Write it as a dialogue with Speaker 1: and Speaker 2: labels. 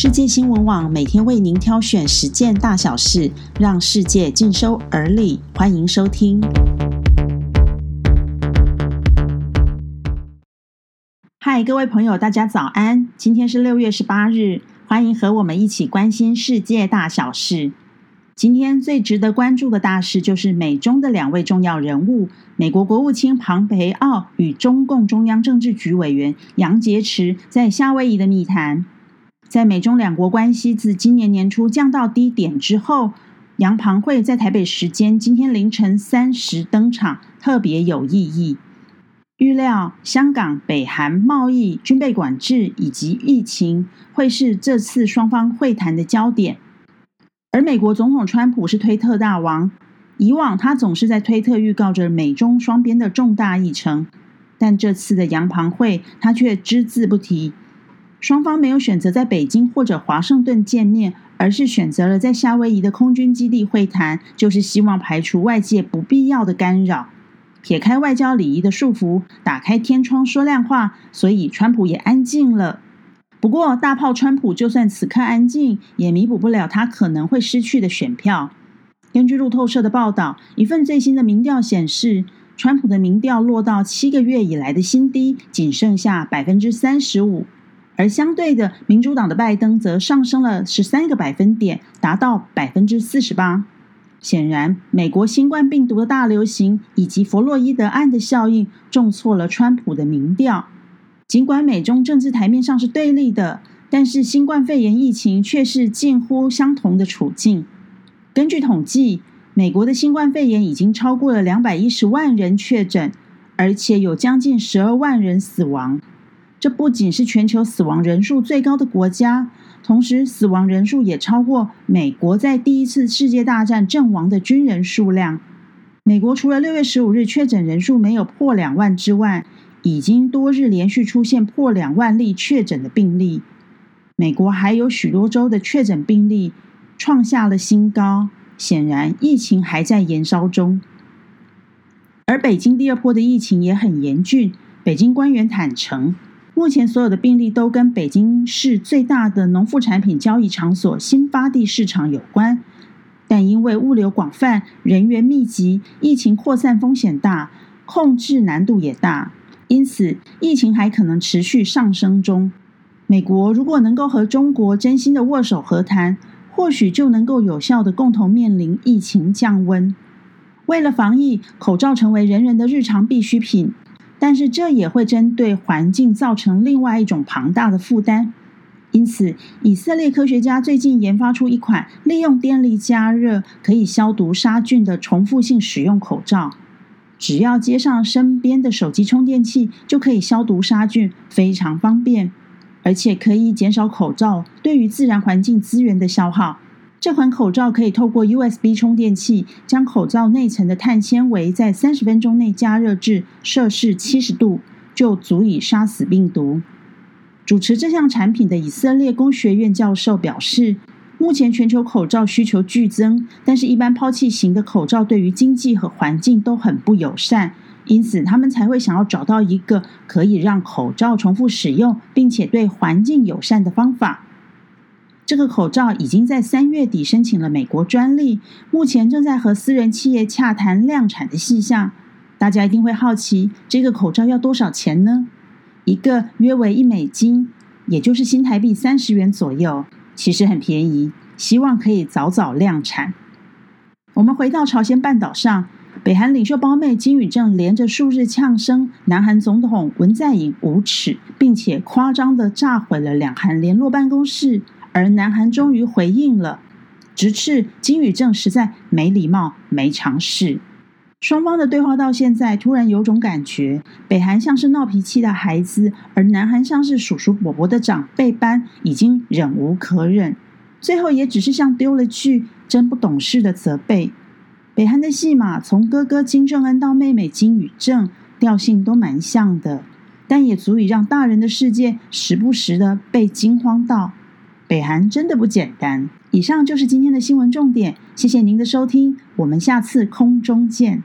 Speaker 1: 世界新闻网每天为您挑选十件大小事，让世界尽收耳里。欢迎收听。嗨，各位朋友，大家早安！今天是六月十八日，欢迎和我们一起关心世界大小事。今天最值得关注的大事，就是美中的两位重要人物——美国国务卿庞培奥与中共中央政治局委员杨洁篪在夏威夷的密谈。在美中两国关系自今年年初降到低点之后，杨庞会在台北时间今天凌晨三时登场，特别有意义。预料香港、北韩贸易、军备管制以及疫情会是这次双方会谈的焦点。而美国总统川普是推特大王，以往他总是在推特预告着美中双边的重大议程，但这次的杨庞会他却只字不提。双方没有选择在北京或者华盛顿见面，而是选择了在夏威夷的空军基地会谈，就是希望排除外界不必要的干扰，撇开外交礼仪的束缚，打开天窗说亮话。所以川普也安静了。不过，大炮川普就算此刻安静，也弥补不了他可能会失去的选票。根据路透社的报道，一份最新的民调显示，川普的民调落到七个月以来的新低，仅剩下百分之三十五。而相对的，民主党的拜登则上升了十三个百分点，达到百分之四十八。显然，美国新冠病毒的大流行以及弗洛伊德案的效应，重挫了川普的民调。尽管美中政治台面上是对立的，但是新冠肺炎疫情却是近乎相同的处境。根据统计，美国的新冠肺炎已经超过了两百一十万人确诊，而且有将近十二万人死亡。这不仅是全球死亡人数最高的国家，同时死亡人数也超过美国在第一次世界大战阵亡的军人数量。美国除了六月十五日确诊人数没有破两万之外，已经多日连续出现破两万例确诊的病例，美国还有许多州的确诊病例创下了新高，显然疫情还在延烧中。而北京第二波的疫情也很严峻，北京官员坦诚，目前所有的病例都跟北京市最大的农副产品交易场所新发地市场有关，但因为物流广泛、人员密集，疫情扩散风险大，控制难度也大。因此，疫情还可能持续上升中。美国如果能够和中国真心的握手和谈，或许就能够有效的共同面临疫情降温。为了防疫，口罩成为人人的日常必需品，但是这也会针对环境造成另外一种庞大的负担。因此，以色列科学家最近研发出一款利用电力加热可以消毒杀菌的重复性使用口罩。只要接上身边的手机充电器，就可以消毒杀菌，非常方便，而且可以减少口罩对于自然环境资源的消耗。这款口罩可以透过 USB 充电器，将口罩内层的碳纤维在三十分钟内加热至摄氏七十度，就足以杀死病毒。主持这项产品的以色列工学院教授表示。目前全球口罩需求剧增，但是，一般抛弃型的口罩对于经济和环境都很不友善，因此，他们才会想要找到一个可以让口罩重复使用，并且对环境友善的方法。这个口罩已经在三月底申请了美国专利，目前正在和私人企业洽谈量产的细项。大家一定会好奇，这个口罩要多少钱呢？一个约为一美金，也就是新台币三十元左右。其实很便宜，希望可以早早量产。我们回到朝鲜半岛上，北韩领袖胞妹金宇正连着数日呛声南韩总统文在寅无耻，并且夸张的炸毁了两韩联络办公室，而南韩终于回应了，直斥金宇正实在没礼貌、没常识。双方的对话到现在，突然有种感觉，北韩像是闹脾气的孩子，而南韩像是叔叔伯伯的长辈般，已经忍无可忍。最后也只是像丢了句“真不懂事”的责备。北韩的戏码从哥哥金正恩到妹妹金宇正，调性都蛮像的，但也足以让大人的世界时不时的被惊慌到。北韩真的不简单。以上就是今天的新闻重点，谢谢您的收听，我们下次空中见。